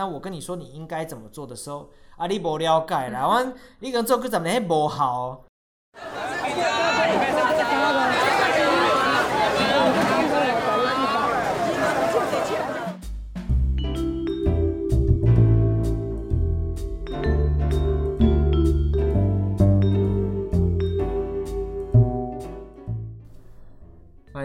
那我跟你说你应该怎么做的时候，啊，你无了解啦，我你讲做个怎么还不好？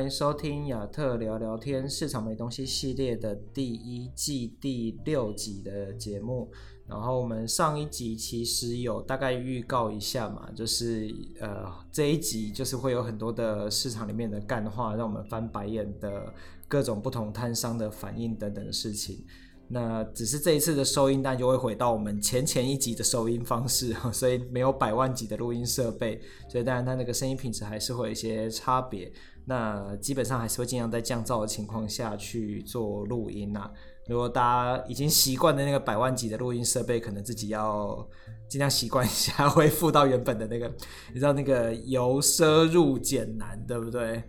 收听亚特聊聊天市场没东西系列的第一季第六集的节目。然后我们上一集其实有大概预告一下嘛，就是呃这一集就是会有很多的市场里面的干话，让我们翻白眼的各种不同摊商的反应等等的事情。那只是这一次的收音，但就会回到我们前前一集的收音方式，所以没有百万级的录音设备，所以当然它那个声音品质还是会有一些差别。那基本上还是会尽量在降噪的情况下去做录音呐、啊。如果大家已经习惯的那个百万级的录音设备，可能自己要尽量习惯一下，恢复到原本的那个。你知道那个由奢入俭难，对不对？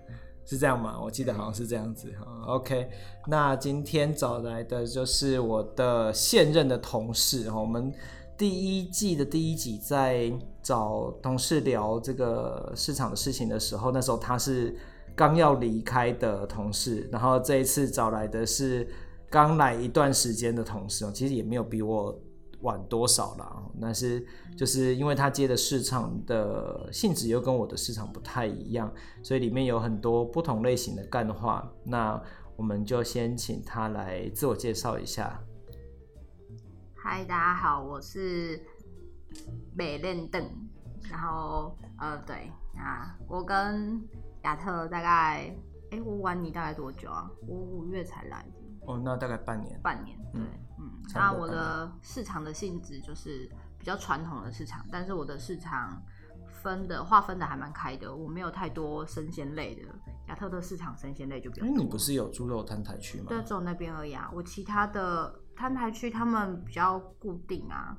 是这样吗？我记得好像是这样子。OK，那今天找来的就是我的现任的同事。我们第一季的第一集在找同事聊这个市场的事情的时候，那时候他是。刚要离开的同事，然后这一次找来的是刚来一段时间的同事，其实也没有比我晚多少啦。但是就是因为他接的市场的性质又跟我的市场不太一样，所以里面有很多不同类型的干话。那我们就先请他来自我介绍一下。嗨，大家好，我是美练邓。然后呃，对啊，我跟。亚特大概，哎、欸，我玩你大概多久啊？我五月才来的。哦，那大概半年。半年，对，嗯。那我的市场的性质就是比较传统的市场，但是我的市场分的划分的还蛮开的，我没有太多生鲜类的。亚特的市场生鲜类就比较多。因为你不是有猪肉摊台区吗？对，只有那边而已啊。我其他的摊台区他们比较固定啊，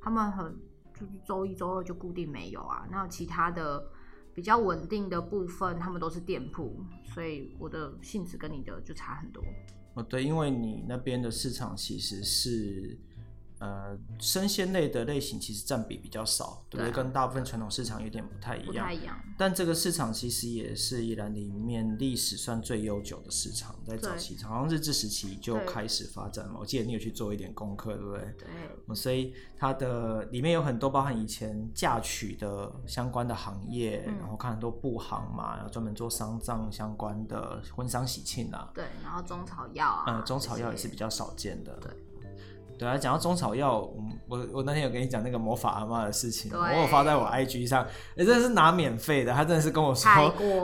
他们很就是周一周二就固定没有啊。那其他的。比较稳定的部分，他们都是店铺，所以我的性质跟你的就差很多。哦，对，因为你那边的市场其实是。呃，生鲜类的类型其实占比比较少，对不对？跟大部分传统市场有点不太一样。不太一样。但这个市场其实也是宜兰里面历史算最悠久的市场，在早期好像日治时期就开始发展嘛。我记得你有去做一点功课，对不对？对。所以它的里面有很多包含以前嫁娶的相关的行业，嗯、然后看很多布行嘛，然后专门做丧葬相关的婚丧喜庆啊。对，然后中草药啊。嗯，中草药也是比较少见的。对。对啊，讲到中草药，我我那天有跟你讲那个魔法阿嬷的事情，我有发在我 IG 上，哎，真的是拿免费的，他真的是跟我说，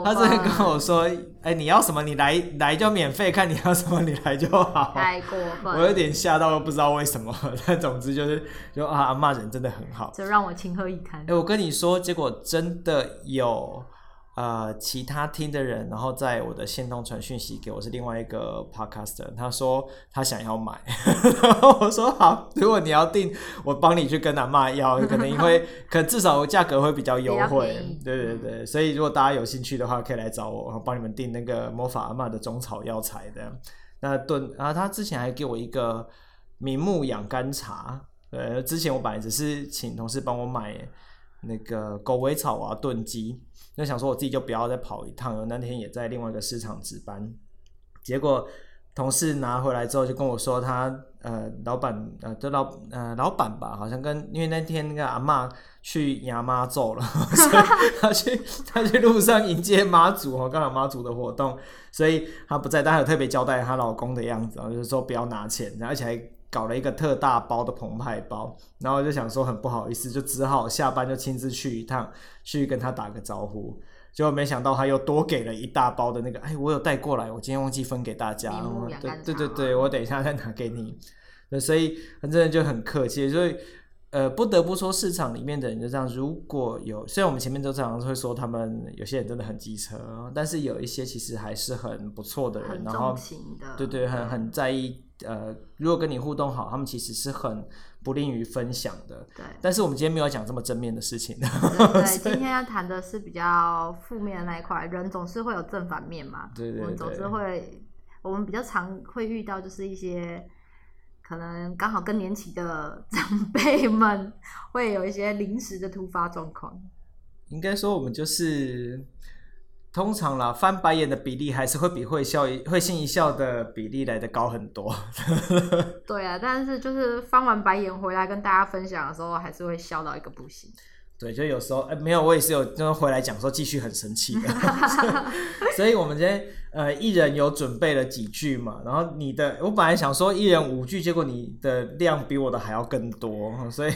他真的跟我说，哎，你要什么你来来就免费，看你要什么你来就好。太过分，我有点吓到，不知道为什么，但总之就是，就啊，阿嬷人真的很好，就让我情何以堪。哎，我跟你说，结果真的有。呃，其他听的人，然后在我的线动传讯息给我，是另外一个 podcaster，他说他想要买，然 后我说好，如果你要订，我帮你去跟阿妈要，可能因为 可至少价格会比较优惠，对对对，所以如果大家有兴趣的话，可以来找我，然后帮你们订那个魔法阿妈的中草药材的。那炖，然后他之前还给我一个明目养肝茶，呃，之前我本来只是请同事帮我买那个狗尾草啊炖鸡。就想说我自己就不要再跑一趟了。那天也在另外一个市场值班，结果同事拿回来之后就跟我说他，他呃老板呃的老呃老板吧，好像跟因为那天那个阿嬷去牙妈走了，所以 他去他去路上迎接妈祖哦，刚好妈祖的活动，所以他不在，但他有特别交代她老公的样子，就是说不要拿钱，而且还搞了一个特大包的澎湃包，然后就想说很不好意思，就只好下班就亲自去一趟，去跟他打个招呼。结果没想到他又多给了一大包的那个，哎，我有带过来，我今天忘记分给大家。对对对对，我等一下再拿给你。所以他真的就很客气，所以呃，不得不说市场里面的人就这样，如果有，虽然我们前面都常常会说他们有些人真的很机车，但是有一些其实还是很不错的人，然后对对，很很在意。呃，如果跟你互动好，他们其实是很不吝于分享的。对。但是我们今天没有讲这么正面的事情。对，对，今天要谈的是比较负面的那一块。人总是会有正反面嘛。对对对。我们总是会，我们比较常会遇到就是一些可能刚好更年期的长辈们会有一些临时的突发状况。应该说，我们就是通常啦，翻白眼的比例还是会比会笑、会心一笑的比例来的高很多。对啊，但是就是翻完白眼回来跟大家分享的时候，还是会笑到一个不行。对，就有时候，哎，没有，我也是有，就回来讲说继续很生气的。所以，我们今天呃，一人有准备了几句嘛，然后你的，我本来想说一人五句，结果你的量比我的还要更多，所以。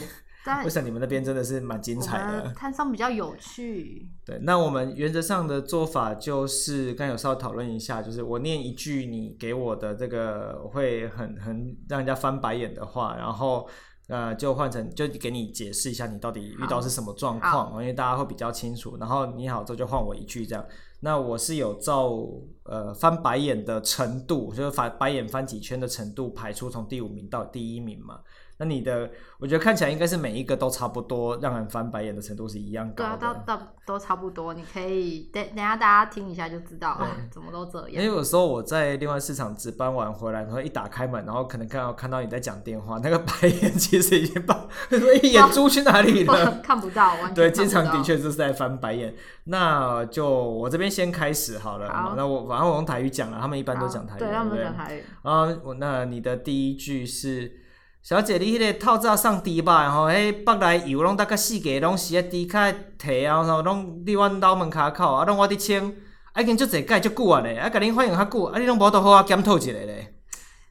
为什么你们那边真的是蛮精彩的？摊商比较有趣。对，那我们原则上的做法就是，刚有稍微讨论一下，就是我念一句你给我的这个会很很让人家翻白眼的话，然后呃就换成就给你解释一下你到底遇到是什么状况，因为大家会比较清楚。然后你好之后就换我一句这样。那我是有照呃翻白眼的程度，就是翻白眼翻几圈的程度排出从第五名到第一名嘛。那你的，我觉得看起来应该是每一个都差不多，让人翻白眼的程度是一样高的。对啊，都都都差不多。你可以等等下大家听一下就知道，怎么都这样。因为有时候我在另外市场值班完回来，然后一打开门，然后可能看到看到你在讲电话，那个白眼其实已经把 眼珠去哪里了？看不到，完全到。对，经常的确就是在翻白眼。那就我这边先开始好了。好，那我反正我用台语讲了，他们一般都讲台语。对，他们都讲台语。啊，我那你的第一句是。小姐，你迄个透早送猪肉吼，迄北来油拢大概四个，拢是迄猪脚提啊，吼，拢伫阮兜门骹口，啊，拢我伫清，啊，已经足济盖足久啊咧，啊，甲恁欢迎较久，啊，你拢无都好啊检讨一下咧，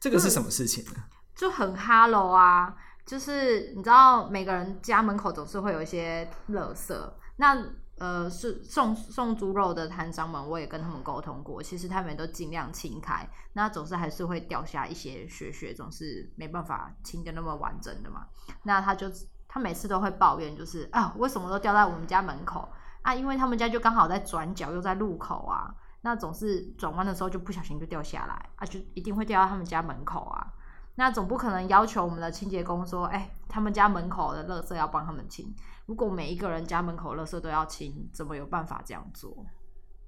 这个是什么事情呢？就很哈喽啊，就是你知道，每个人家门口总是会有一些垃圾，那。呃，是送送猪肉的摊商们，我也跟他们沟通过，其实他们都尽量清开，那总是还是会掉下一些屑屑，总是没办法清的那么完整的嘛。那他就他每次都会抱怨，就是啊，为什么都掉在我们家门口啊？因为他们家就刚好在转角，又在路口啊，那总是转弯的时候就不小心就掉下来啊，就一定会掉到他们家门口啊。那总不可能要求我们的清洁工说，哎、欸，他们家门口的垃圾要帮他们清。如果每一个人家门口垃圾都要清，怎么有办法这样做？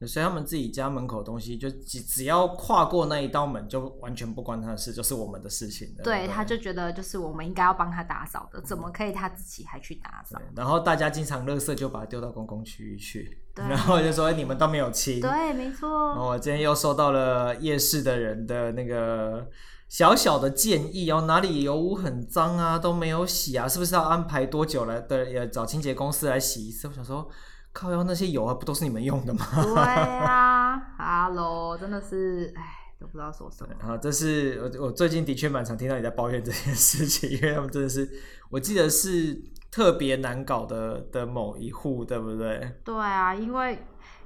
所以他们自己家门口的东西，就只只要跨过那一道门，就完全不关他的事，就是我们的事情。对，对，他就觉得就是我们应该要帮他打扫的，怎么可以他自己还去打扫？然后大家经常垃圾就把它丢到公共区域去，然后就说你们都没有清。对，没错。我今天又收到了夜市的人的那个。小小的建议哦，哪里油污很脏啊，都没有洗啊，是不是要安排多久来的？也找清洁公司来洗一次？我想说，靠腰那些油啊，不都是你们用的吗？对啊，哈 喽，真的是，哎，都不知道说什么。啊，这是我我最近的确蛮常听到你在抱怨这件事情，因为他们真的是，我记得是特别难搞的的某一户，对不对？对啊，因为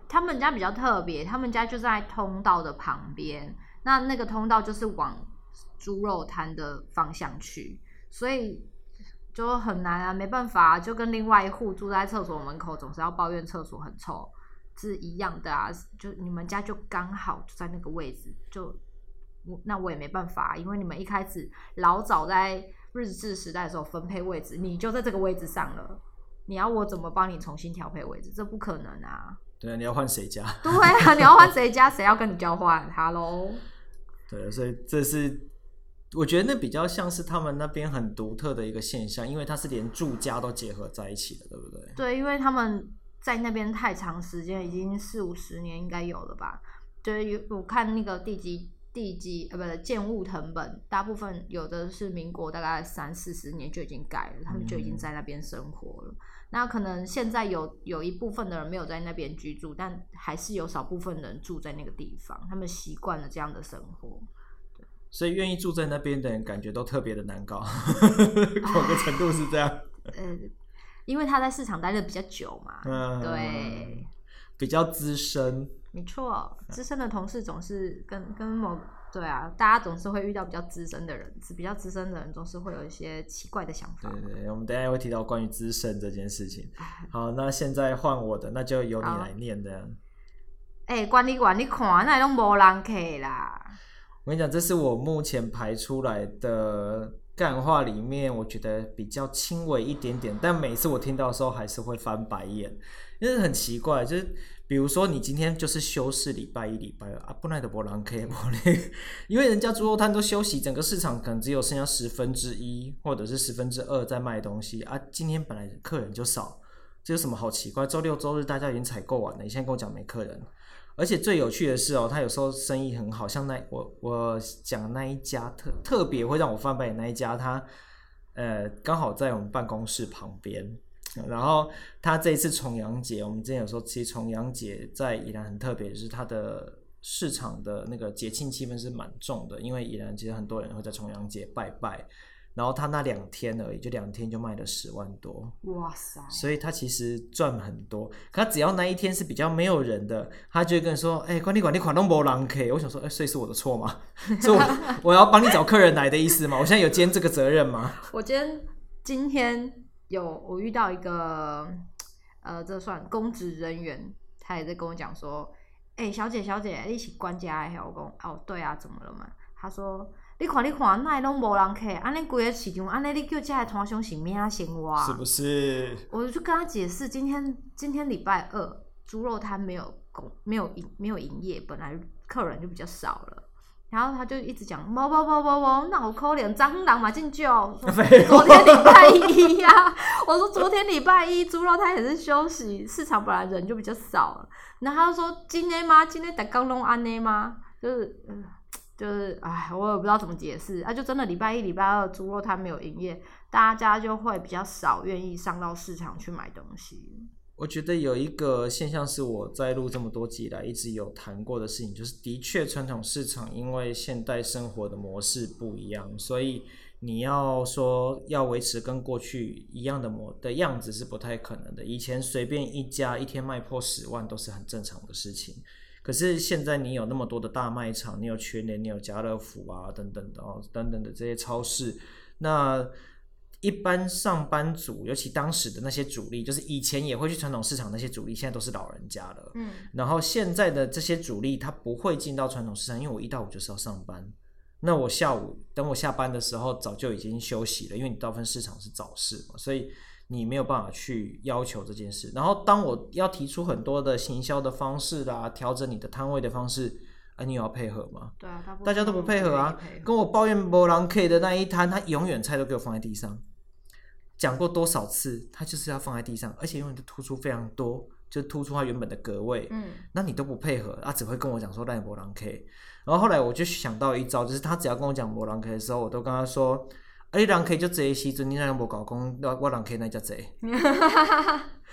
他们家比较特别，他们家就在通道的旁边，那那个通道就是往。猪肉摊的方向去，所以就很难啊，没办法，就跟另外一户住在厕所门口，总是要抱怨厕所很臭，是一样的啊。就你们家就刚好就在那个位置，就我那我也没办法，因为你们一开始老早在日治时代的时候分配位置，你就在这个位置上了，你要我怎么帮你重新调配位置？这不可能啊！对啊，你要换谁家？对啊，你要换谁家？谁要跟你交换？Hello？对，所以这是。我觉得那比较像是他们那边很独特的一个现象，因为它是连住家都结合在一起的，对不对？对，因为他们在那边太长时间，已经四五十年应该有了吧？对，我看那个地基地基呃，不是建物謄本，大部分有的是民国大概三四十年就已经盖了，他们就已经在那边生活了。嗯、那可能现在有有一部分的人没有在那边居住，但还是有少部分人住在那个地方，他们习惯了这样的生活。所以愿意住在那边的人，感觉都特别的难搞，某个程度是这样。呃，因为他在市场待的比较久嘛，嗯、对，比较资深。没错，资深的同事总是跟跟某对啊，大家总是会遇到比较资深的人，比较资深的人总是会有一些奇怪的想法。对，对对，我们等一下会提到关于资深这件事情。好，那现在换我的，那就由你来念的。哎、欸，管理员，你看那拢无人客啦。我跟你讲，这是我目前排出来的干话里面，我觉得比较轻微一点点，但每次我听到的时候还是会翻白眼，因为很奇怪，就是比如说你今天就是休市礼拜一、礼拜二啊，不然的波浪 K 波嘞，因为人家猪肉摊都休息，整个市场可能只有剩下十分之一或者是十分之二在卖东西啊。今天本来客人就少，这有什么好奇怪？周六周日大家已经采购完了，你现在跟我讲没客人。而且最有趣的是哦，他有时候生意很好，像那我我讲那一家特特别会让我翻白眼那一家，他呃刚好在我们办公室旁边，然后他这一次重阳节，我们之前有说，其实重阳节在宜兰很特别，就是它的市场的那个节庆气氛是蛮重的，因为宜兰其实很多人会在重阳节拜拜。然后他那两天而已，就两天就卖了十万多，哇塞！所以他其实赚很多。可他只要那一天是比较没有人的，他就会跟你说：“哎、欸，管理管理款都没人客。”我想说：“哎、欸，所以是我的错吗？所以我我要帮你找客人来的意思吗？我现在有肩这个责任吗？”我今天今天有我遇到一个呃，这算公职人员，他也在跟我讲说：“哎、欸，小姐小姐，你是管家的？”我讲：“哦，对啊，怎么了嘛？”他说。你看，你看，那拢无人客，安尼规个市场，安尼你叫这个摊商是咩生活？是不是？我就跟他解释，今天今天礼拜二，猪肉摊没有工，没有营，没有营业，本来客人就比较少了。然后他就一直讲，无无无无无，那我可怜，昨天人嘛真少。昨天礼拜一呀、啊，我说昨天礼拜一，猪肉摊也是休息，市场本来人就比较少了。然后他就说，今天吗？今天在刚拢安尼吗？就是嗯。就是哎，我也不知道怎么解释啊，就真的礼拜一、礼拜二猪肉摊没有营业，大家就会比较少愿意上到市场去买东西。我觉得有一个现象是我在录这么多集来一直有谈过的事情，就是的确传统市场因为现代生活的模式不一样，所以你要说要维持跟过去一样的模的样子是不太可能的。以前随便一家一天卖破十万都是很正常的事情。可是现在你有那么多的大卖场，你有全联，你有家乐福啊，等等的哦，等等的这些超市，那一般上班族，尤其当时的那些主力，就是以前也会去传统市场那些主力，现在都是老人家了。嗯，然后现在的这些主力，他不会进到传统市场，因为我一到五就是要上班，那我下午等我下班的时候，早就已经休息了，因为你大部分市场是早市嘛，所以。你没有办法去要求这件事，然后当我要提出很多的行销的方式啦，调整你的摊位的方式，啊，你有要配合吗？对啊，大家都不配合啊。跟我抱怨博朗 K 的那一摊，他永远菜都给我放在地上，讲过多少次，他就是要放在地上，而且永远都突出非常多，就突出他原本的格位。嗯，那你都不配合，他只会跟我讲说让你没人客。然后后来我就想到一招，就是他只要跟我讲博朗 K 的时候，我都跟他说。你人客就这时阵，你那样无搞讲，我我人客那叫这。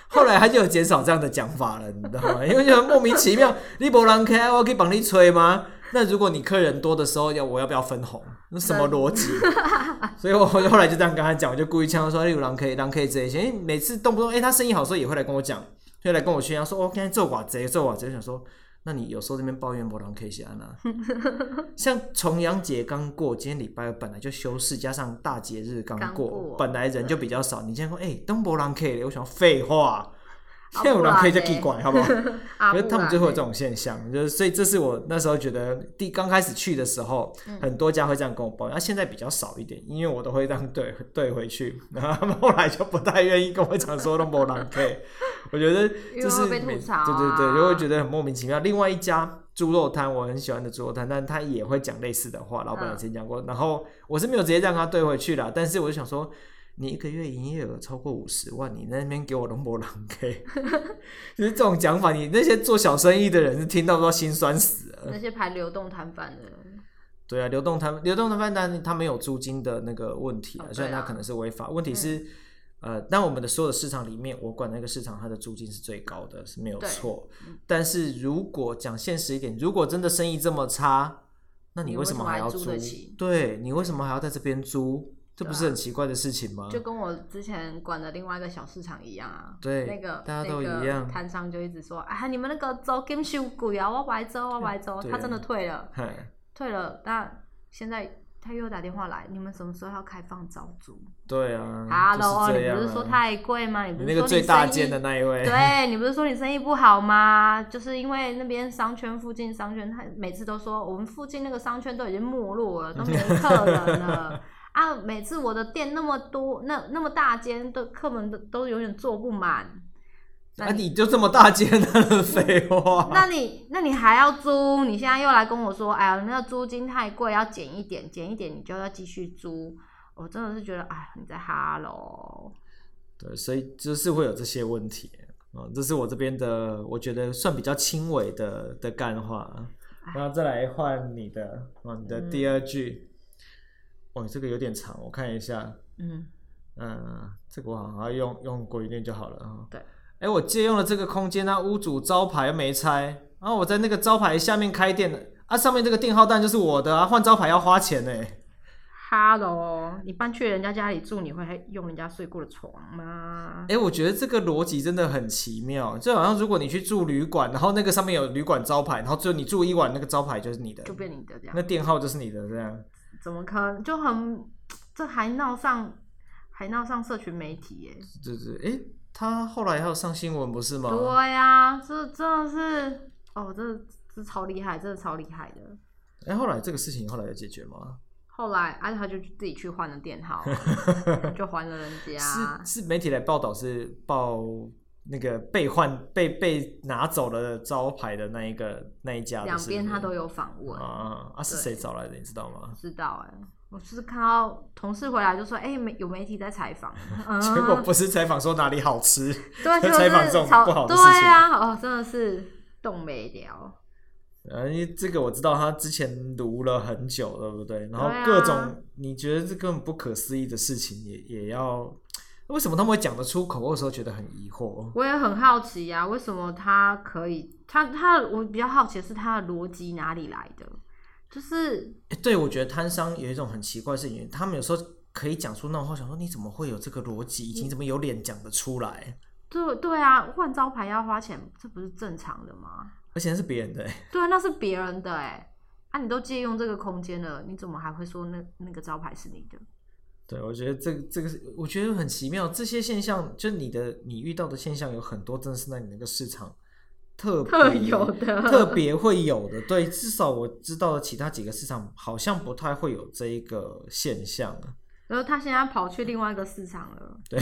后来他就有减少这样的讲法了，你知道吗？因为就莫名其妙，你无人客，我可以帮你吹吗？那如果你客人多的时候，要我要不要分红？那什么逻辑？所以我后来就这样跟他讲，我就故意呛说，你有人客，人客这些，因为每次动不动，哎、欸，他生意好的时候也会来跟我讲，会来跟我炫耀说，我今天做寡贼，做寡贼，想说。那你有时候这边抱怨不让 K 写啊？像重阳节刚过，今天礼拜二本来就休市，加上大节日刚过，过，本来人就比较少。你今天说，哎、欸，都不让 K，我想废话。现在有人可以就奇怪，好不好？因为 他们就会有这种现象，就是所以这是我那时候觉得第刚开始去的时候，很多家会这样跟我抱怨，那、嗯啊、现在比较少一点，因为我都会这样对对回去，然后他们后来就不太愿意跟我讲说都没人客。我觉得就是对对对，就会觉得很莫名其妙。另外一家猪肉摊，我很喜欢的猪肉摊，但他也会讲类似的话，老板也曾经讲过，然后我是没有直接让他对回去啦，但是我就想说。你一个月营业额超过五十万，你那边给我龙博狼 K，就是这种讲法，你那些做小生意的人是听到都心酸死了。那些排流动摊贩的，对啊，流动摊流动摊贩，但他没有租金的那个问题，哦啊、虽然他可能是违法。问题是，嗯、呃，但我们的所有的市场里面，我管那个市场，它的租金是最高的，是没有错。但是如果讲现实一点，如果真的生意这么差，那你为什么还要租？租对，你为什么还要在这边租？这不是很奇怪的事情吗？就跟我之前管的另外一个小市场一样啊。对，那个大家都一样。摊商就一直说：“啊，你们那个租金收贵啊，我白租，我白租。”他真的退了，退了。那现在他又打电话来：“你们什么时候要开放招租？”对啊。Hello，你不是说太贵吗？你不是说你那个最大间的那一位？对，你不是说你生意不好吗？就是因为那边商圈附近商圈，他每次都说我们附近那个商圈都已经没落了，都没客人了。啊！每次我的店那么多，那那么大间都客们都都永远坐不满，那你就这么大间的 废话？那你那你还要租？你现在又来跟我说，哎呀，那个租金太贵，要减一点，减一点，你就要继续租。我真的是觉得，哎，你在哈喽。对，所以就是会有这些问题啊。这是我这边的，我觉得算比较轻微的的干话。然后再来换你的，哦，你的第二句。嗯、哦，这个有点长，我看一下。嗯嗯，这个我好像要用用国语念就好了啊。对。哎，我借用了这个空间，那屋主招牌又没拆，然后我在那个招牌下面开店，啊，上面这个电号单就是我的啊，换招牌要花钱呢。哈喽，你搬去人家家里住，你会用人家睡过的床吗？哎，我觉得这个逻辑真的很奇妙，就好像如果你去住旅馆，然后那个上面有旅馆招牌，然后就你住一晚，那个招牌就是你的，就变你的这样，那电号就是你的这样，怎么可能？就很，这还闹上，还闹上社群媒体耶？对对，哎。他后来还有上新闻不是吗？对呀、啊，这真的是哦，这这超厉害，真的超厉害的。哎，后来这个事情后来有解决吗？后来，而、啊、且他就自己去换了电号，就还了人家。是是媒体来报道是报那个被换被被拿走了招牌的那一个那一家。两边他都有访问啊啊！是谁找来的？你知道吗？知道哎。我是看到同事回来就说：“哎、欸，媒有媒体在采访。嗯”结果不是采访说哪里好吃，对，采访这种不好的事情。对啊，哦，真的是动没了。啊，因为这个我知道他之前读了很久，对不对？然后各种你觉得这根本不可思议的事情也，也也要为什么他们会讲得出口？我有时候觉得很疑惑。我也很好奇呀、啊，为什么他可以？他他我比较好奇的是他的逻辑哪里来的？就是，欸、对，我觉得摊商有一种很奇怪的事情，他们有时候可以讲出那种话，想说你怎么会有这个逻辑？你怎么有脸讲得出来？对对啊，换招牌要花钱，这不是正常的吗？而且那是别人的，对啊，那是别人的哎，啊，你都借用这个空间了，你怎么还会说那那个招牌是你的？对，我觉得这个这个是，我觉得很奇妙。这些现象，就你的你遇到的现象有很多，真的是在你那个市场。特别有的，特别会有的，对，至少我知道的其他几个市场好像不太会有这一个现象。然后他现在跑去另外一个市场了。对，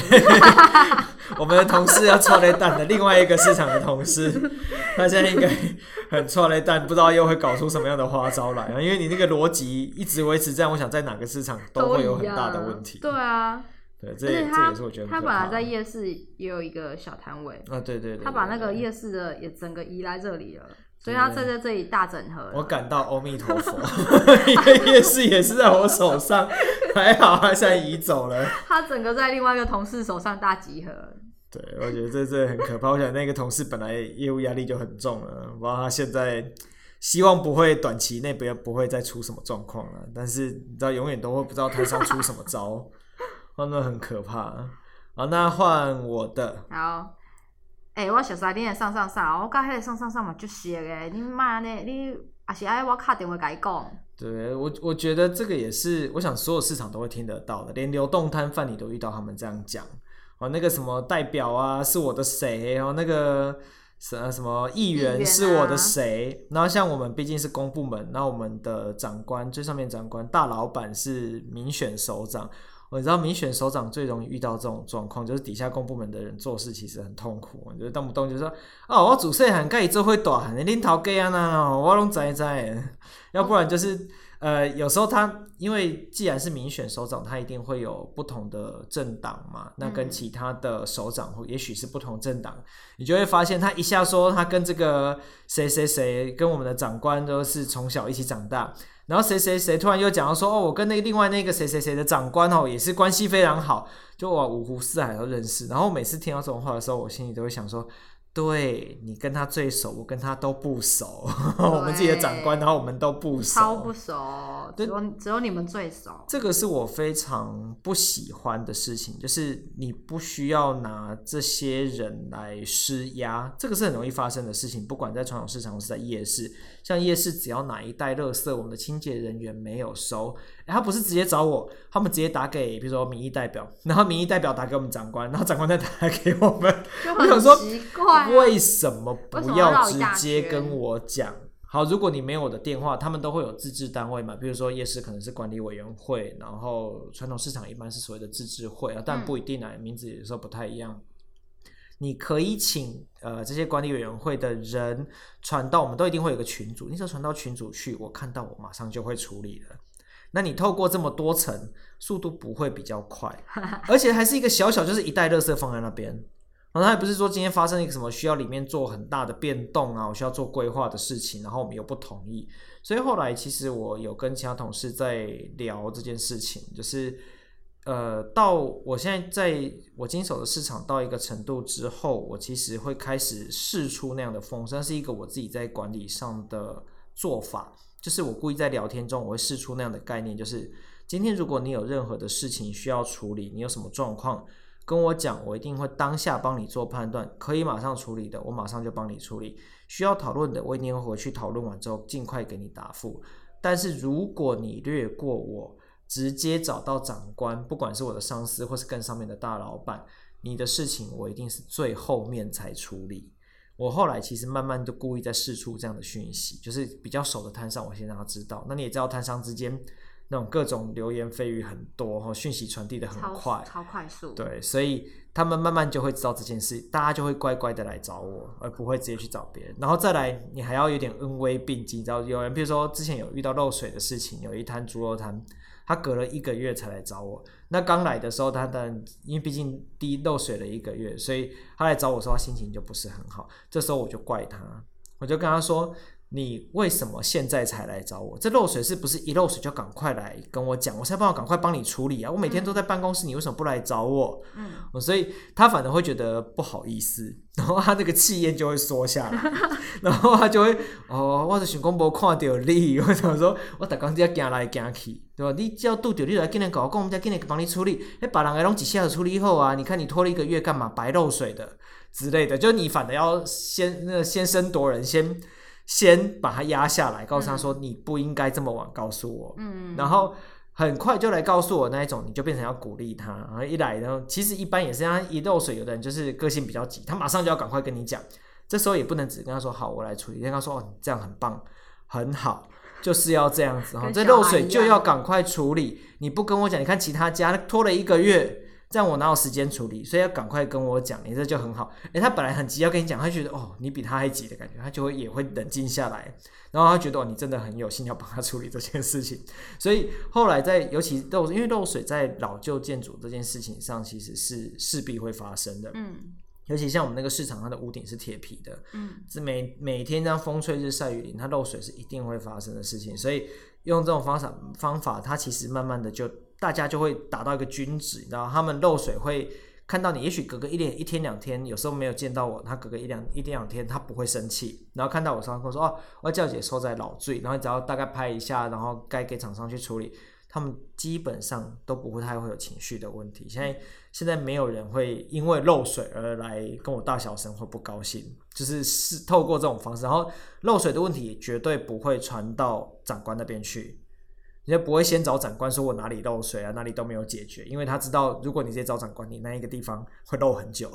我们的同事要剉咧等的另外一个市场的同事，他现在应该很剉咧等，不知道又会搞出什么样的花招来啊！因为你那个逻辑一直维持这样，我想在哪个市场都会有很大的问题。对啊。对，这也这也是我觉得他本来在夜市也有一个小摊位啊，对对对，他把那个夜市的也整个移来这里了，所以他在在这里大整合。我感到阿弥陀佛，一个夜市也是在我手上，还好他现在移走了。他整个在另外一个同事手上大集合。对，我觉得这这很可怕。我想那个同事本来业务压力就很重了，然后他现在希望不会短期内不要不会再出什么状况了，但是你知道永远都会不知道台上出什么招。真的很可怕。好，那换我的。好，哎、欸，我小三，你也上上上，我刚开始上上上嘛，就写诶，你妈呢？你也是爱我卡电话跟你讲。对，我我觉得这个也是，我想所有市场都会听得到的，连流动摊贩你都遇到他们这样讲。哦，那个什么代表啊，是我的谁？哦，那个什什么议员是我的谁？啊、然后像我们毕竟是公部门，那我们的长官最上面长官大老板是民选首长。我知道民选首长最容易遇到这种状况，就是底下公部门的人做事其实很痛苦，我觉得动不动就说哦，我主事很盖做会短，你领头给啊那，我拢知知，要不然就是呃，有时候他因为既然是民选首长，他一定会有不同的政党嘛，那跟其他的首长或也许是不同政党，你就会发现他一下说他跟这个谁谁谁跟我们的长官都是从小一起长大。然后谁谁谁突然又讲到说哦，我跟那个另外那个谁谁谁的长官哦也是关系非常好，就哇五湖四海都认识。然后每次听到这种话的时候，我心里都会想说。对，你跟他最熟，我跟他都不熟。我们自己的长官，然后我们都不熟，超不熟。只有只有你们最熟。这个是我非常不喜欢的事情，就是你不需要拿这些人来施压，这个是很容易发生的事情。不管在传统市场，或是在夜市，像夜市，只要哪一袋垃圾，我们的清洁人员没有收。他不是直接找我，他们直接打给，比如说民意代表，然后民意代表打给我们长官，然后长官再打给我们。就很奇怪，为什么不要直接跟我讲？好，如果你没有我的电话，他们都会有自治单位嘛，比如说夜市可能是管理委员会，然后传统市场一般是所谓的自治会啊，但不一定啊，名字有时候不太一样。你可以请呃这些管理委员会的人传到，我们都一定会有个群组，你只要传到群组去，我看到我马上就会处理了。那你透过这么多层，速度不会比较快，而且还是一个小小就是一袋垃圾放在那边，然后他也不是说今天发生一个什么需要里面做很大的变动啊，我需要做规划的事情，然后我们又不同意，所以后来其实我有跟其他同事在聊这件事情，就是。呃，到我现在在我经手的市场到一个程度之后，我其实会开始试出那样的风声，是一个我自己在管理上的做法，就是我故意在聊天中我会试出那样的概念，就是今天如果你有任何的事情需要处理，你有什么状况跟我讲，我一定会当下帮你做判断，可以马上处理的，我马上就帮你处理；需要讨论的，我一定会回去讨论完之后尽快给你答复。但是如果你略过我，直接找到长官，不管是我的上司或是更上面的大老板，你的事情我一定是最后面才处理。我后来其实慢慢都故意在试出这样的讯息，就是比较熟的摊商，我先让他知道。那你也知道，摊商之间那种各种流言蜚语很多，哈，讯息传递的很快，超，超快速。对，所以他们慢慢就会知道这件事，大家就会乖乖的来找我，而不会直接去找别人。然后再来，你还要有点恩威并济，知道有人，比如说之前有遇到漏水的事情，有一摊猪肉摊。他隔了一个月才来找我。那刚来的时候，他的因为毕竟滴漏水了一个月，所以他来找我说他心情就不是很好。这时候我就怪他，我就跟他说。你为什么现在才来找我？这漏水是不是一漏水就赶快来跟我讲？我才帮我赶快帮你处理啊！我每天都在办公室，你为什么不来找我？嗯，所以他反而会觉得不好意思，然后他那个气焰就会缩下来，然后他就会哦，我是想讲无看到你，我想说我刚刚在行来行去，对吧？你只要拄到你来跟人搞我讲，我们再跟人帮你处理。哎，把人家拢一下子处理后啊，你看你拖了一个月干嘛？白漏水的之类的，就你反而要先那个先声夺人，先。先把他压下来，告诉他说你不应该这么晚告诉我，嗯，然后很快就来告诉我那一种，你就变成要鼓励他，然后一来，然后其实一般也是，他一漏水，有的人就是个性比较急，他马上就要赶快跟你讲，这时候也不能只跟他说好，我来处理，跟他说哦，这样很棒，很好，就是要这样子哈，这漏水就要赶快处理，你不跟我讲，你看其他家拖了一个月。这样我哪有时间处理？所以要赶快跟我讲，你这就很好。诶，他本来很急要跟你讲，他觉得哦，你比他还急的感觉，他就会也会冷静下来，然后他觉得哦，你真的很有心要帮他处理这件事情。所以后来在尤其漏，因为漏水在老旧建筑这件事情上，其实是势必会发生的。嗯，尤其像我们那个市场，它的屋顶是铁皮的，嗯，是每每天这样风吹日晒雨淋，它漏水是一定会发生的事情。所以用这种方法方法，它其实慢慢的就。大家就会达到一个均值，然后他们漏水会看到你，也许隔个一连一天两天，有时候没有见到我，他隔个一两一天两天，他不会生气，然后看到我上课说哦，我叫姐收在老醉，然后只要大概拍一下，然后该给厂商去处理，他们基本上都不会太会有情绪的问题。现在现在没有人会因为漏水而来跟我大小声或不高兴，就是是透过这种方式，然后漏水的问题绝对不会传到长官那边去。你就不会先找长官说我哪里漏水啊，哪里都没有解决，因为他知道如果你直接找长官，你那一个地方会漏很久。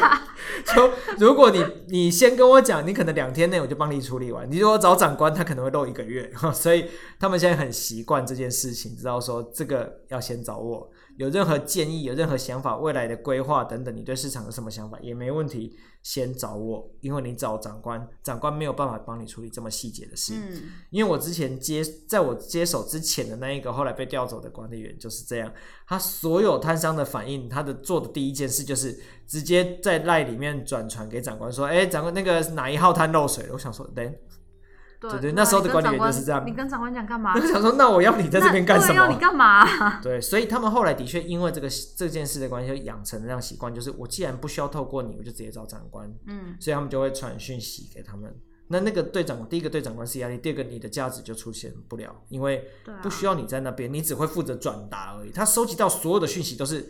就如果你你先跟我讲，你可能两天内我就帮你处理完。你如果找长官，他可能会漏一个月。所以他们现在很习惯这件事情，知道说这个要先找我。有任何建议，有任何想法，未来的规划等等，你对市场有什么想法也没问题，先找我，因为你找长官，长官没有办法帮你处理这么细节的事。嗯，因为我之前接，在我接手之前的那一个后来被调走的管理员就是这样，他所有摊商的反应，他的做的第一件事就是直接在赖里面转传给长官说，哎，长官那个哪一号摊漏水了？我想说，等。对对，那时候的管理员就是这样。你跟长官讲干嘛？我就想说，那我要你在这边干什么？要你干嘛？对，所以他们后来的确因为这个这件事的关系，就养成了这样习惯，就是我既然不需要透过你，我就直接找长官。嗯，所以他们就会传讯息给他们。那那个队长，第一个队长官是压力，第二个你的价值就出现不了，因为不需要你在那边，你只会负责转达而已。他收集到所有的讯息都是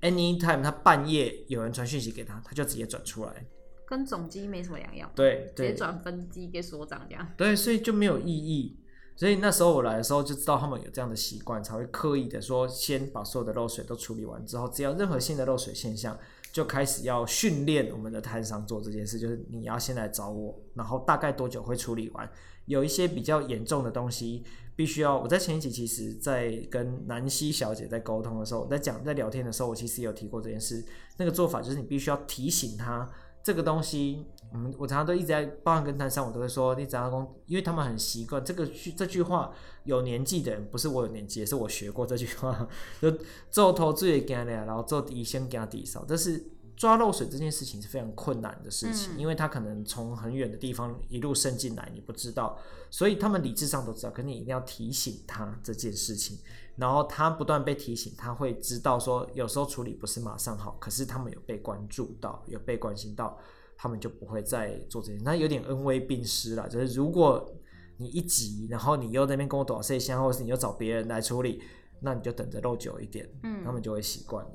anytime，他半夜有人传讯息给他，他就直接转出来。跟总机没什么两样，对，对，直接转分机给所长这样。对，所以就没有意义。所以那时候我来的时候就知道他们有这样的习惯，才会刻意的说先把所有的漏水都处理完之后，只要任何新的漏水现象，就开始要训练我们的摊商做这件事，就是你要先来找我，然后大概多久会处理完？有一些比较严重的东西，必须要我在前一集其实，在跟南希小姐在沟通的时候，在讲在聊天的时候，我其实有提过这件事。那个做法就是你必须要提醒他这个东西。嗯，我常常都一直在，包含跟摊商，我都会说，你找工，因为他们很习惯这个句这句话。有年纪的人，不是我有年纪，也是我学过这句话，就做头最干的，然后做底先干底少。但是抓漏水这件事情是非常困难的事情，嗯、因为他可能从很远的地方一路渗进来，你不知道，所以他们理智上都知道，可你一定要提醒他这件事情，然后他不断被提醒，他会知道说，有时候处理不是马上好，可是他们有被关注到，有被关心到。他们就不会再做这些，那有点恩威并施了。就是如果你一急，然后你又在那边跟我躲谁先，或者是你又找别人来处理，那你就等着漏久一点，嗯，他们就会习惯了。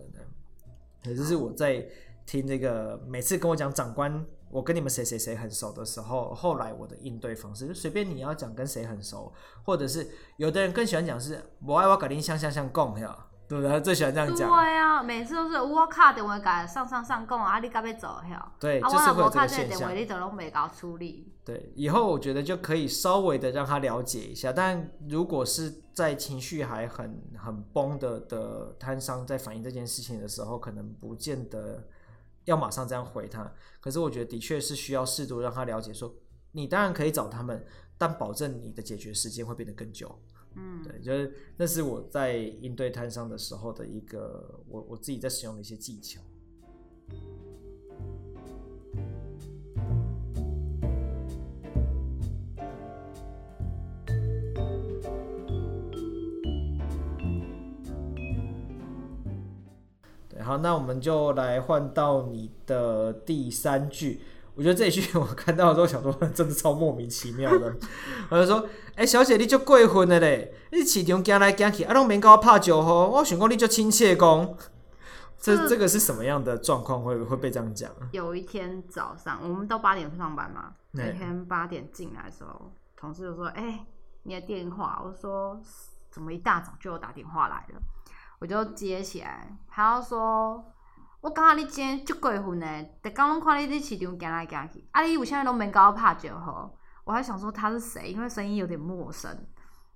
这就是我在听这个，每次跟我讲长官，我跟你们谁谁谁很熟的时候，后来我的应对方式就随便你要讲跟谁很熟，或者是有的人更喜欢讲是我爱我搞定像像像共呀。对不对？他最喜欢这样讲。对啊，每次都是我卡电话给上上上共啊，你该要走呀。对，就是会有这个现象。啊，我卡电话，你都拢没搞处理。对，以后我觉得就可以稍微的让他了解一下。但如果是在情绪还很很崩的的摊商在反映这件事情的时候，可能不见得要马上这样回他。可是我觉得的确是需要适度让他了解说，说你当然可以找他们，但保证你的解决时间会变得更久。嗯，对，就是那是我在应对摊商的时候的一个我我自己在使用的一些技巧。好，那我们就来换到你的第三句。我觉得这一句 我看到的时候想说，真的超莫名其妙的。我就说，哎、欸，小姐，你就过分了嘞！你市场行来行去，啊，拢免跟我拍招呼。我想讲你就亲切讲，这这个是什么样的状况会会被这样讲？有一天早上，我们到八点上班嘛。那天八点进来的时候，同事就说：“哎、欸，你的电话。”我说：“怎么一大早就有打电话来了？”我就接起来，他要说。我感觉你今天足过分呢，逐工拢看你伫市场行来行去，啊，你有啥拢免甲我拍招呼？我还想说他是谁，因为声音有点陌生。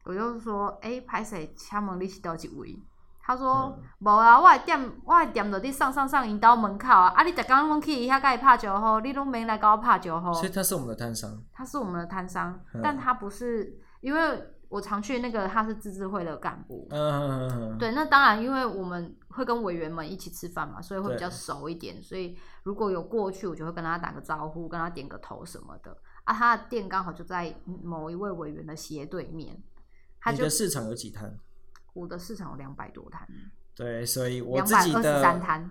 我就说，诶，歹势，请问你是叨一位？他说，无、嗯、啊，我还踮，我诶店着伫上上上因兜门口啊。啊，你逐工拢去伊遐甲伊拍招呼，你拢免来甲我拍招呼。所以他是我们的摊商。他是我们的摊商，嗯、但他不是，因为。我常去那个，他是自治会的干部。嗯，对，那当然，因为我们会跟委员们一起吃饭嘛，所以会比较熟一点。所以如果有过去，我就会跟他打个招呼，跟他点个头什么的。啊，他的店刚好就在某一位委员的斜对面。他就你的市场有几摊？我的市场有两百多摊。对，所以我自己的三摊。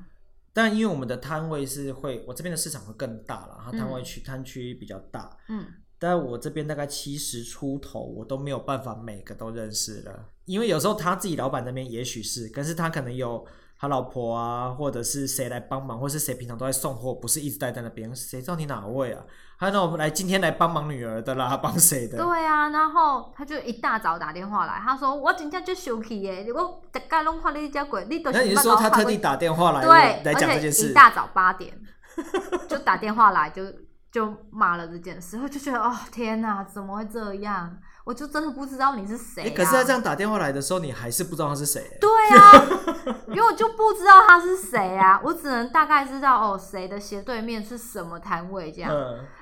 但因为我们的摊位是会，我这边的市场会更大了，它摊位区摊区比较大。嗯。但我这边大概七十出头，我都没有办法每个都认识了，因为有时候他自己老板那边也许是，可是他可能有他老婆啊，或者是谁来帮忙，或是谁平常都在送货，不是一直待在那边，谁知道你哪位啊？还有那我们来今天来帮忙女儿的啦，帮谁的？对啊，然后他就一大早打电话来，他说我今天就休息耶，我大概弄看你这鬼，你都是。那你是说他特地打电话来对来讲这件事？一大早八点就打电话来就。就骂了这件事，我就觉得哦天哪，怎么会这样？我就真的不知道你是谁、啊。哎、欸，可是他这样打电话来的时候，你还是不知道他是谁？对啊，因为我就不知道他是谁啊，我只能大概知道哦，谁的斜对面是什么摊位这样。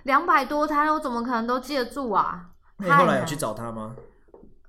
两百、嗯、多摊，我怎么可能都记得住啊？你后来有去找他吗？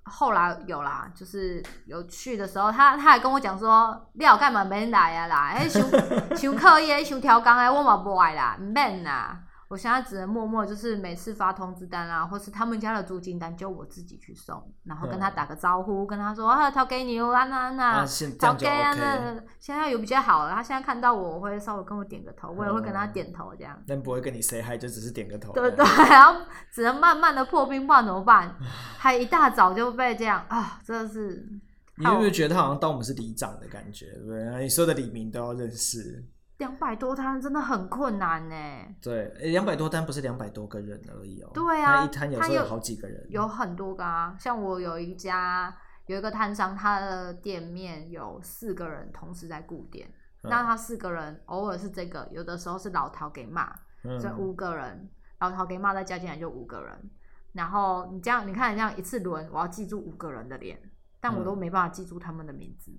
后来有啦，就是有去的时候，他他还跟我讲说，你要干嘛没来啊啦？哎，想 想刻意，想调工哎，我嘛不爱啦，免啦。我现在只能默默，就是每次发通知单啊，或是他们家的租金单，就我自己去送，然后跟他打个招呼，嗯、跟他说啊，掏给你哦，啊那那，掏给啊那，现在有比较好了，他现在看到我，我会稍微跟我点个头，我也会跟他点头这样。但不会跟你 say hi，就只是点个头。对对，然后只能慢慢的破冰，不然怎么办？还一大早就被这样啊，真的是。你有没有觉得他好像当我们是里长的感觉？对不对？你说的李明都要认识。两百多摊真的很困难呢。对，两百多摊不是两百多个人而已哦。对啊，一摊有时候有好几个人，有，有很多个啊。像我有一家有一个摊商，他的店面有四个人同时在顾店，嗯、那他四个人偶尔是这个，有的时候是老陶给骂，嗯、所以五个人老陶给骂再加进来就五个人。然后你这样，你看你这样一次轮，我要记住五个人的脸，但我都没办法记住他们的名字，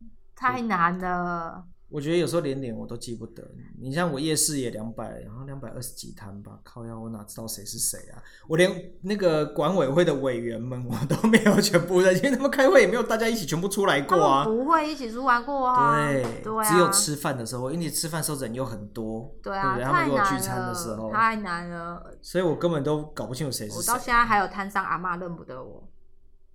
嗯、太难了。我觉得有时候连脸我都记不得。你像我夜市也两百，然后两百二十几摊吧，靠腰我哪知道谁是谁啊？我连那个管委会的委员们我都没有全部认，因为他们开会也没有大家一起全部出来过啊。不会一起出来过啊。对，對啊、只有吃饭的时候，因为你吃饭的时候人又很多，对啊，对不对？他们如果聚餐的时候，太难了。所以我根本都搞不清楚谁是谁。我到现在还有摊上阿妈认不得我。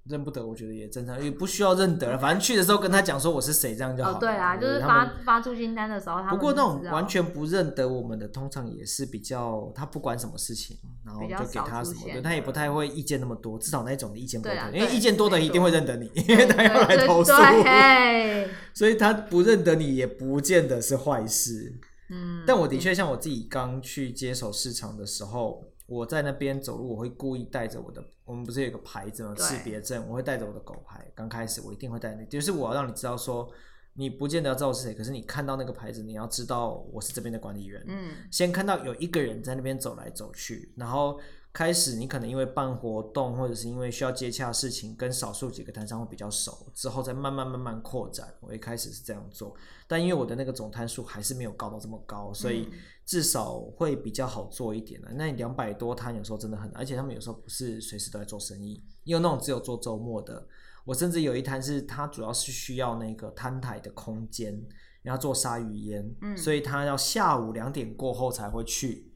认不得，我觉得也正常，也不需要认得了。反正去的时候跟他讲说我是谁，这样就好了。哦，对啊，就是发发出清单的时候，他不过那种完全不认得我们的，通常也是比较他不管什么事情，然后就给他什么，对他也不太会意见那么多。至少那种的意见不多，因为意见多的一定会认得你，因为他要来投诉。所以他不认得你也不见得是坏事。嗯，但我的确像我自己刚去接手市场的时候。我在那边走路，我会故意带着我的，我们不是有个牌子吗？识别证，我会带着我的狗牌。刚开始我一定会带那，就是我要让你知道说，你不见得要知道我是谁，可是你看到那个牌子，你要知道我是这边的管理员。嗯，先看到有一个人在那边走来走去，然后。开始你可能因为办活动，或者是因为需要接洽事情，跟少数几个摊商会比较熟，之后再慢慢慢慢扩展。我一开始是这样做，但因为我的那个总摊数还是没有高到这么高，所以至少会比较好做一点的。那你两百多摊有时候真的很难，而且他们有时候不是随时都在做生意，因为那种只有做周末的。我甚至有一摊是他主要是需要那个摊台的空间，然后做鲨鱼烟，嗯，所以他要下午两点过后才会去。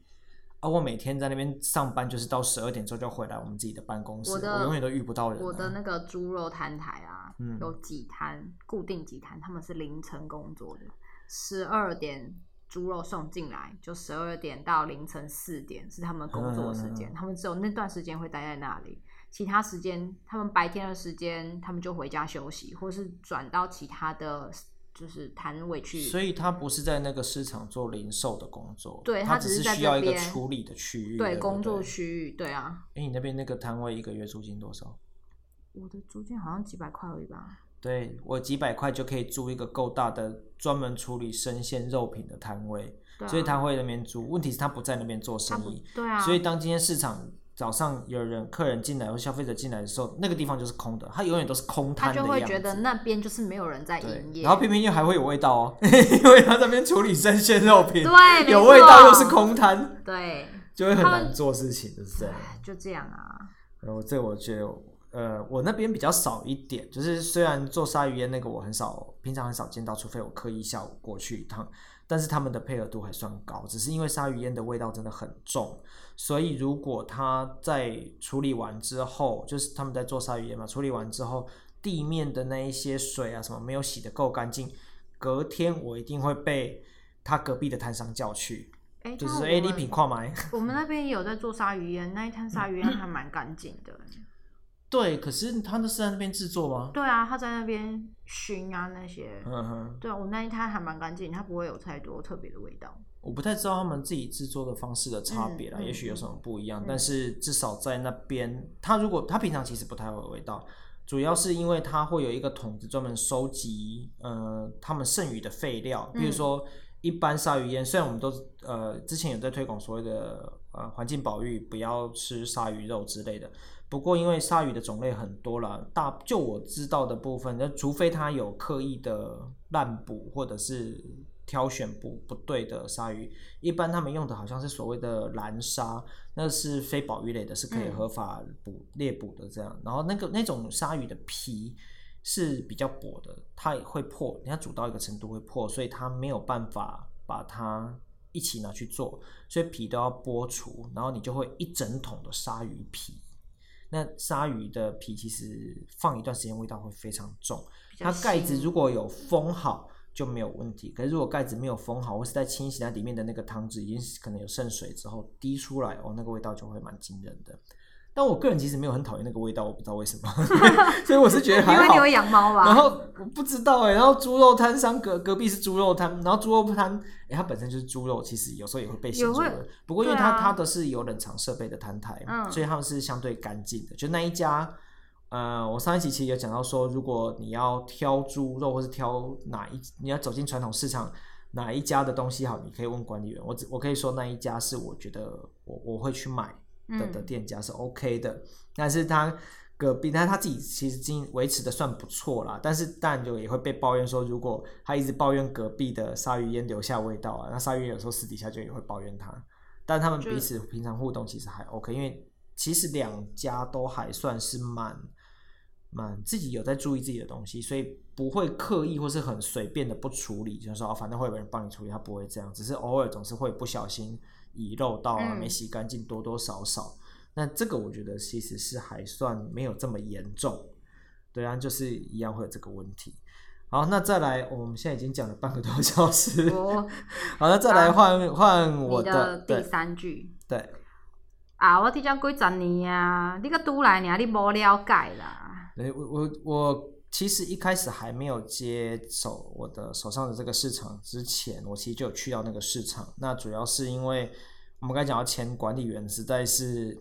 而、啊、我每天在那边上班，就是到十二点之后就回来我们自己的办公室，我，我永远都遇不到人、啊。我的那个猪肉摊台啊，嗯、有几摊固定几摊，他们是凌晨工作的，十二点猪肉送进来，就十二点到凌晨四点是他们工作时间，嗯、他们只有那段时间会待在那里，其他时间他们白天的时间他们就回家休息，或是转到其他的。就是摊位去，所以他不是在那个市场做零售的工作，对，他只是需要一个处理的区域，对，工作区域，对啊。哎、欸，你那边那个摊位一个月租金多少？我的租金好像几百块而已吧。对，我几百块就可以租一个够大的专门处理生鲜肉品的摊位，啊、所以他会那边租。问题是他不在那边做生意，对啊。所以当今天市场。早上有人客人进来或消费者进来的时候，那个地方就是空的，它永远都是空摊的样子。他就会觉得那边就是没有人在营业，然后偏偏又还会有味道哦，因为他这边处理生鲜肉品，对，有味道又是空摊，对，就会很难做事情，就是这样。就这样啊。然后这我觉得，呃，我那边比较少一点，就是虽然做鲨鱼烟那个我很少，平常很少见到，除非我刻意下午过去一趟。但是他们的配合度还算高，只是因为鲨鱼烟的味道真的很重，所以如果他在处理完之后，就是他们在做鲨鱼烟嘛，处理完之后，地面的那一些水啊什么没有洗得够干净，隔天我一定会被他隔壁的摊商叫去，欸、就是说哎，你品矿买。我们那边也有在做鲨鱼烟，那一摊鲨鱼烟还蛮干净的。对，可是他那是在那边制作吗？对啊，他在那边熏啊那些。嗯哼。对啊，我那一摊还蛮干净，它不会有太多特别的味道。我不太知道他们自己制作的方式的差别啦，嗯、也许有什么不一样。嗯、但是至少在那边，他如果他平常其实不太会有味道，主要是因为他会有一个桶子专门收集呃他们剩余的废料，比如说一般鲨鱼烟，虽然我们都呃之前有在推广所谓的呃环境保育，不要吃鲨鱼肉之类的。不过，因为鲨鱼的种类很多了，大就我知道的部分，那除非它有刻意的滥捕或者是挑选捕不对的鲨鱼，一般他们用的好像是所谓的蓝鲨，那是非保育类的，是可以合法捕猎捕的这样。然后那个那种鲨鱼的皮是比较薄的，它也会破，你要煮到一个程度会破，所以它没有办法把它一起拿去做，所以皮都要剥除，然后你就会一整桶的鲨鱼皮。那鲨鱼的皮其实放一段时间味道会非常重，它盖子如果有封好就没有问题。可是如果盖子没有封好，或是在清洗它里面的那个汤汁已经可能有渗水之后滴出来，哦，那个味道就会蛮惊人的。但我个人其实没有很讨厌那个味道，我不知道为什么，所以我是觉得 还好。因为你会养猫吧？然后我不知道哎、欸，然后猪肉摊商隔隔壁是猪肉摊，然后猪肉摊哎、欸，它本身就是猪肉，其实有时候也会被洗出来。不过因为它、啊、它的是有冷藏设备的摊台，嗯、所以他们是相对干净的。就那一家，呃，我上一期其实有讲到说，如果你要挑猪肉或是挑哪一，你要走进传统市场哪一家的东西好，你可以问管理员。我只我可以说那一家是我觉得我我会去买。的的店家是 OK 的，嗯、但是他隔壁，但他自己其实经维持的算不错啦。但是但就也会被抱怨说，如果他一直抱怨隔壁的鲨鱼烟留下味道啊，那鲨鱼有时候私底下就也会抱怨他。但他们彼此平常互动其实还 OK，因为其实两家都还算是蛮蛮自己有在注意自己的东西，所以不会刻意或是很随便的不处理，就是说哦，反正会有人帮你处理，他不会这样，只是偶尔总是会不小心。遗漏到啊，没洗干净，多多少少。嗯、那这个我觉得其实是还算没有这么严重，对啊，就是一样会有这个问题。好，那再来，我们现在已经讲了半个多小时。哦、好，那再来换换、啊、我的，的第三句。对。啊，我听讲几十年啊，你个都来呢，你无了解啦。我我我其实一开始还没有接手我的手上的这个市场之前，我其实就有去到那个市场。那主要是因为我们刚才讲到前管理员实在是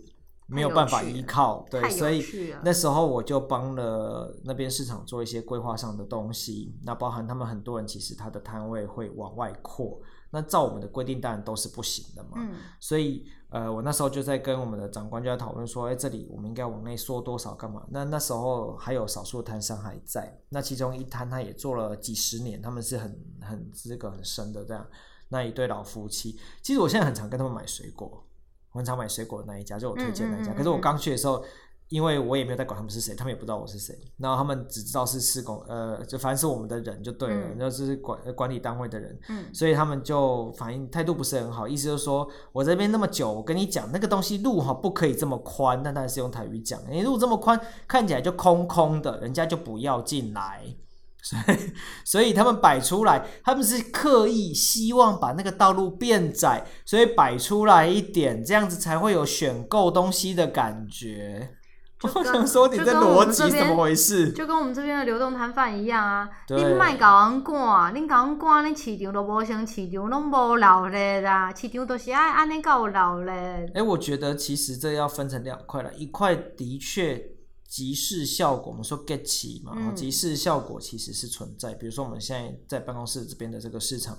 没有办法依靠，对，所以那时候我就帮了那边市场做一些规划上的东西。那包含他们很多人其实他的摊位会往外扩，那照我们的规定当然都是不行的嘛。嗯，所以。呃，我那时候就在跟我们的长官就在讨论说，哎，这里我们应该往内缩多少干嘛？那那时候还有少数摊商还在，那其中一摊他也做了几十年，他们是很很资格很深的这样，那一对老夫妻，其实我现在很常跟他们买水果，我很常买水果的那一家，就我推荐那一家，嗯嗯嗯嗯，可是我刚去的时候。因为我也没有在管他们是谁，他们也不知道我是谁，然后他们只知道是施工，呃，就反正是我们的人就对了，嗯、就是管管理单位的人，嗯，所以他们就反应态度不是很好，意思就是说我这边那么久，我跟你讲那个东西路哈不可以这么宽，但当然是用台语讲，你路这么宽，看起来就空空的，人家就不要进来，所以所以他们摆出来，他们是刻意希望把那个道路变窄，所以摆出来一点，这样子才会有选购东西的感觉。我想说你的逻辑怎么回事？就跟我们这边的流动摊贩一样啊！对你卖搞人赶，你搞人赶，你市场都无像市场拢无老嘞啦，市场都是爱安尼搞老嘞。哎、欸，我觉得其实这要分成两块了，一块的确集市效果，我们说 get 起嘛，嗯、集市效果其实是存在。比如说我们现在在办公室这边的这个市场，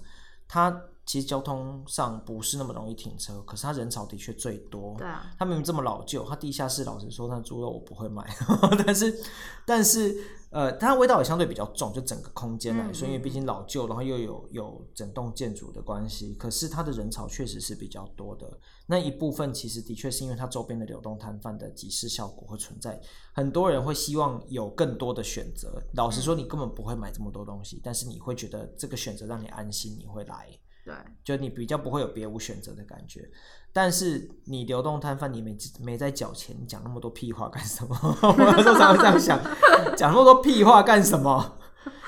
它。其实交通上不是那么容易停车，可是它人潮的确最多。对啊，它明明这么老旧，它地下室老实说，那猪肉我不会买，但是，但是。呃，它味道也相对比较重，就整个空间来说，因为毕竟老旧，然后又有有整栋建筑的关系。可是它的人潮确实是比较多的，那一部分其实的确是因为它周边的流动摊贩的集市效果会存在，很多人会希望有更多的选择。老实说，你根本不会买这么多东西，嗯、但是你会觉得这个选择让你安心，你会来。对，就你比较不会有别无选择的感觉，但是你流动摊贩你没没在缴钱，你讲那么多屁话干什么？我有时候常会这样想，讲那么多屁话干什么？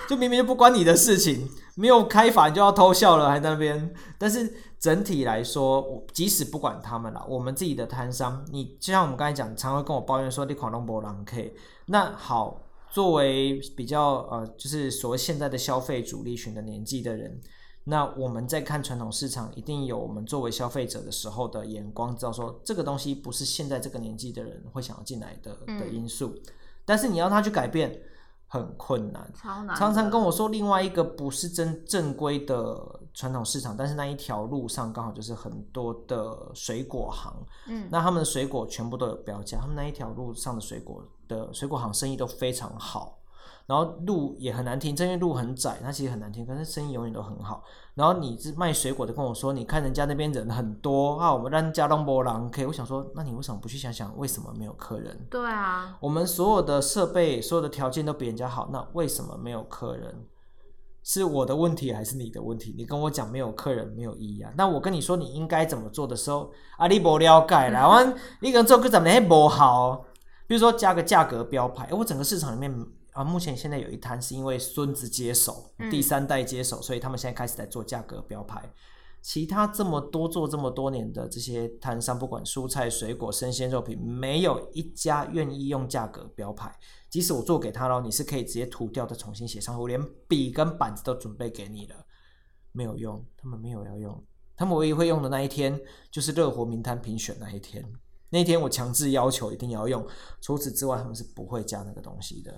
就明明就不关你的事情，没有开罚你就要偷笑了，还在那边。但是整体来说，我即使不管他们了，我们自己的摊商，你就像我们刚才讲，常会跟我抱怨说你狂龙博狼 K。那好，作为比较呃，就是所谓现在的消费主力群的年纪的人。那我们在看传统市场，一定有我们作为消费者的时候的眼光，知道说这个东西不是现在这个年纪的人会想要进来的的因素。但是你要他去改变，很困难。超难。常常跟我说另外一个不是真正规的传统市场，但是那一条路上刚好就是很多的水果行。嗯。那他们的水果全部都有标价，他们那一条路上的水果的水果行生意都非常好。然后路也很难停，因为路很窄，它其实很难听，可是生意永远都很好。然后你是卖水果的跟我说，你看人家那边人很多啊，我们让家东波浪 K，我想说，那你为什么不去想想为什么没有客人？对啊，我们所有的设备、所有的条件都比人家好，那为什么没有客人？是我的问题还是你的问题？你跟我讲没有客人没有意义啊。那我跟你说你应该怎么做的时候，啊，你不了解啦，我你跟做个怎么还不好？比如说加个价格标牌，我整个市场里面。啊，目前现在有一摊是因为孙子接手，第三代接手，所以他们现在开始在做价格标牌。其他这么多做这么多年的这些摊商，不管蔬菜、水果、生鲜肉品，没有一家愿意用价格标牌。即使我做给他了，你是可以直接涂掉的重新写上，我连笔跟板子都准备给你了，没有用，他们没有要用，他们唯一会用的那一天就是热火名摊评选那一天，那一天我强制要求一定要用，除此之外他们是不会加那个东西的。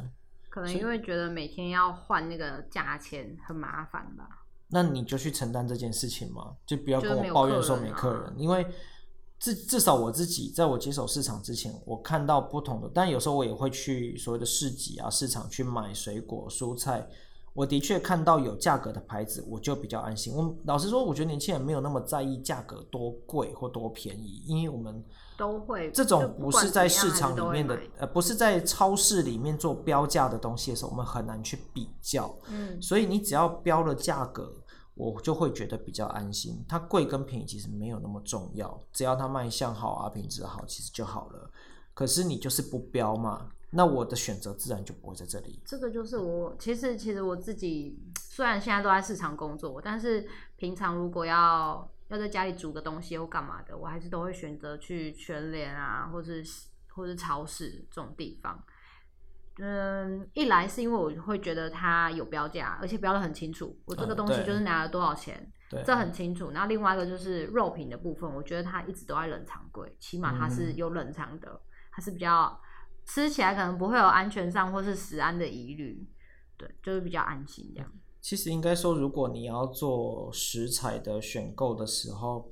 可能因为觉得每天要换那个价钱很麻烦吧。那你就去承担这件事情嘛，就不要跟我抱怨说没客人，客人啊、因为至至少我自己在我接手市场之前，我看到不同的，但有时候我也会去所谓的市集啊、市场去买水果、蔬菜，我的确看到有价格的牌子，我就比较安心。我老实说，我觉得年轻人没有那么在意价格多贵或多便宜，因为我们。都会这种不是在市场里面的，呃，不是在超市里面做标价的东西的时候，我们很难去比较。嗯，所以你只要标了价格，我就会觉得比较安心。它贵跟便宜其实没有那么重要，只要它卖相好啊，品质好，其实就好了。可是你就是不标嘛，那我的选择自然就不会在这里。这个就是我，其实其实我自己虽然现在都在市场工作，但是平常如果要。要在家里煮个东西或干嘛的，我还是都会选择去全联啊，或是或是超市这种地方。嗯，一来是因为我会觉得它有标价，而且标的很清楚，我这个东西就是拿了多少钱，嗯、这很清楚。然后另外一个就是肉品的部分，我觉得它一直都在冷藏柜，起码它是有冷藏的，它是比较吃起来可能不会有安全上或是食安的疑虑，对，就是比较安心这样。其实应该说，如果你要做食材的选购的时候，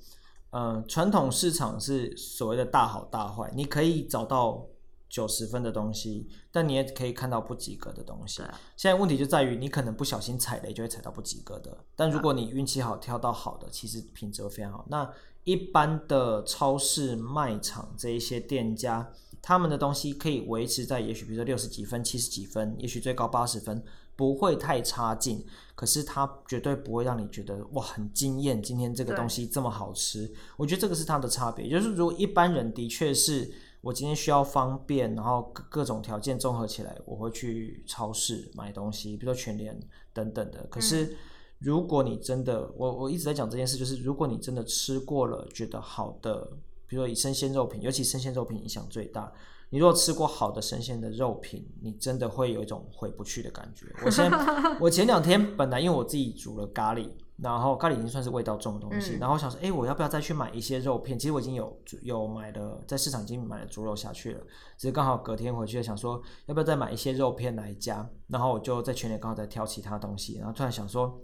嗯、呃，传统市场是所谓的大好大坏，你可以找到九十分的东西，但你也可以看到不及格的东西。现在问题就在于，你可能不小心踩雷，就会踩到不及格的。但如果你运气好，挑到好的，其实品质会非常好。那一般的超市卖场这一些店家，他们的东西可以维持在也许比如说六十几分、七十几分，也许最高八十分。不会太差劲，可是它绝对不会让你觉得哇很惊艳。今天这个东西这么好吃，我觉得这个是它的差别。就是如果一般人的确是我今天需要方便，然后各各种条件综合起来，我会去超市买东西，比如说全联等等的。可是如果你真的，我我一直在讲这件事，就是如果你真的吃过了觉得好的，比如说以生鲜肉品，尤其生鲜肉品影响最大。你如果吃过好的生鲜的肉品，你真的会有一种回不去的感觉。我先，我前两天本来因为我自己煮了咖喱，然后咖喱已经算是味道重的东西，嗯、然后想说，哎、欸，我要不要再去买一些肉片？其实我已经有有买了，在市场已经买了猪肉下去了，只是刚好隔天回去想说，要不要再买一些肉片来加？然后我就在群里刚好在挑其他东西，然后突然想说，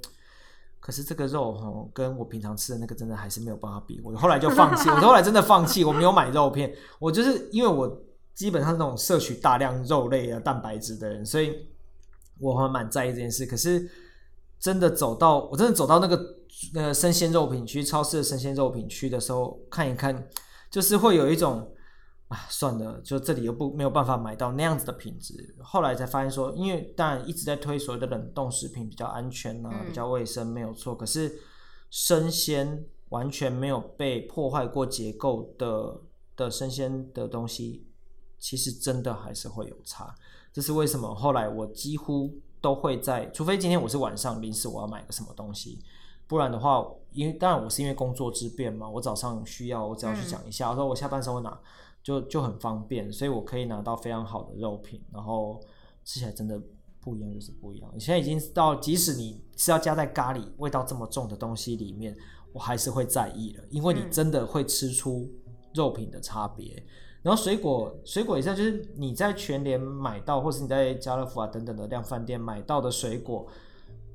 可是这个肉哈，跟我平常吃的那个真的还是没有办法比。我后来就放弃，我后来真的放弃，我没有买肉片，我就是因为我。基本上那种摄取大量肉类啊、蛋白质的人，所以我还蛮在意这件事。可是真的走到，我真的走到那个那个生鲜肉品区、超市的生鲜肉品区的时候，看一看，就是会有一种啊，算了，就这里又不没有办法买到那样子的品质。后来才发现说，因为当然一直在推所谓的冷冻食品比较安全啊，比较卫生，没有错。可是生鲜完全没有被破坏过结构的的生鲜的东西。其实真的还是会有差，这是为什么？后来我几乎都会在，除非今天我是晚上临时我要买个什么东西，不然的话，因为当然我是因为工作之便嘛，我早上需要我只要去讲一下，嗯、我说我下班时候拿就就很方便，所以我可以拿到非常好的肉品，然后吃起来真的不一样，就是不一样。你现在已经到，即使你是要加在咖喱味道这么重的东西里面，我还是会在意了，因为你真的会吃出肉品的差别。然后水果，水果也是，就是你在全联买到，或是你在家乐福啊等等的量贩店买到的水果，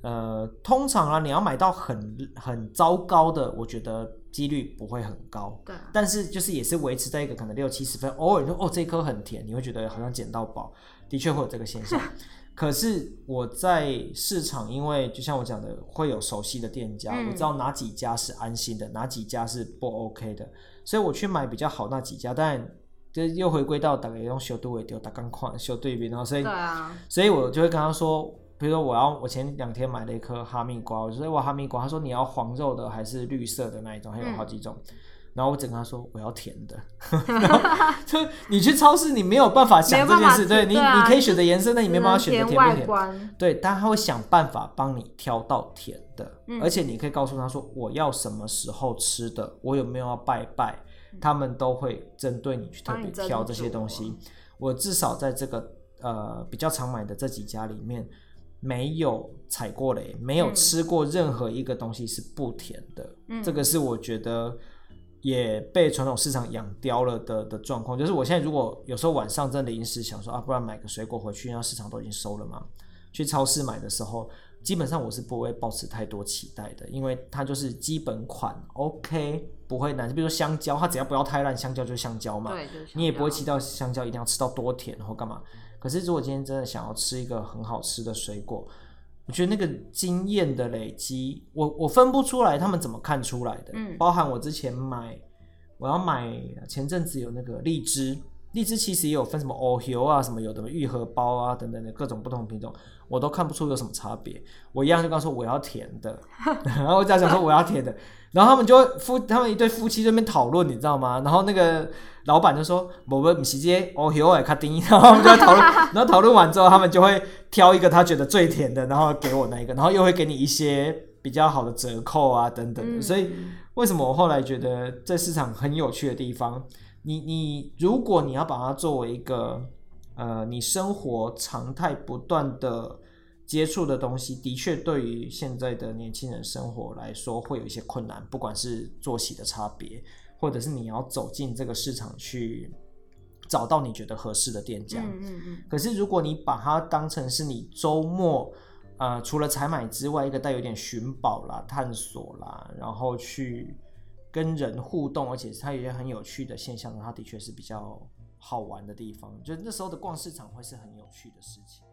呃，通常啊，你要买到很很糟糕的，我觉得几率不会很高。对。但是就是也是维持在一个可能六七十分，偶尔说哦这一颗很甜，你会觉得好像捡到宝，的确会有这个现象。可是我在市场，因为就像我讲的，会有熟悉的店家，嗯、我知道哪几家是安心的，哪几家是不 OK 的，所以我去买比较好那几家，但。就又回归到大概用小度为丢，打钢矿修对比，然后所以，啊、所以我就会跟他说，比如说我要我前两天买了一颗哈密瓜，我就说我哈密瓜，他说你要黄肉的还是绿色的那一种，还有好几种，然后我整跟他说我要甜的，就你去超市你没有办法想这件事，对你、啊、你可以选择颜色，那你没办法选择甜不甜，对，但他会想办法帮你挑到甜的，嗯、而且你可以告诉他说我要什么时候吃的，我有没有要拜拜，嗯、他们都会针对你去特别挑这些东西。我至少在这个呃比较常买的这几家里面，没有踩过雷，没有吃过任何一个东西是不甜的，嗯、这个是我觉得。也被传统市场养刁了的的状况，就是我现在如果有时候晚上真的临时想说啊，不然买个水果回去，因为市场都已经收了嘛。去超市买的时候，基本上我是不会抱持太多期待的，因为它就是基本款，OK，不会难。比如说香蕉，它只要不要太烂，香蕉就是香蕉嘛。对，就是。你也不会期待香蕉一定要吃到多甜或干嘛。可是如果今天真的想要吃一个很好吃的水果，我觉得那个经验的累积，我我分不出来他们怎么看出来的。嗯，包含我之前买，我要买前阵子有那个荔枝，荔枝其实也有分什么哦油啊，什么有的愈合包啊等等的各种不同品种，我都看不出有什么差别。我一样就跟他说我要甜的，然后我在想说我要甜的，然后他们就会夫他们一对夫妻在那边讨论，你知道吗？然后那个老板就说我们不是接哦油哎卡丁，然后我们就讨论，然后讨论完之后，他们就会。挑一个他觉得最甜的，然后给我那一个，然后又会给你一些比较好的折扣啊，等等的。所以为什么我后来觉得这市场很有趣的地方？你你如果你要把它作为一个呃你生活常态不断的接触的东西，的确对于现在的年轻人生活来说会有一些困难，不管是作息的差别，或者是你要走进这个市场去。找到你觉得合适的店家。嗯嗯嗯。可是如果你把它当成是你周末，呃，除了采买之外，一个带有点寻宝啦、探索啦，然后去跟人互动，而且它有一些很有趣的现象，它的确是比较好玩的地方。就那时候的逛市场会是很有趣的事情。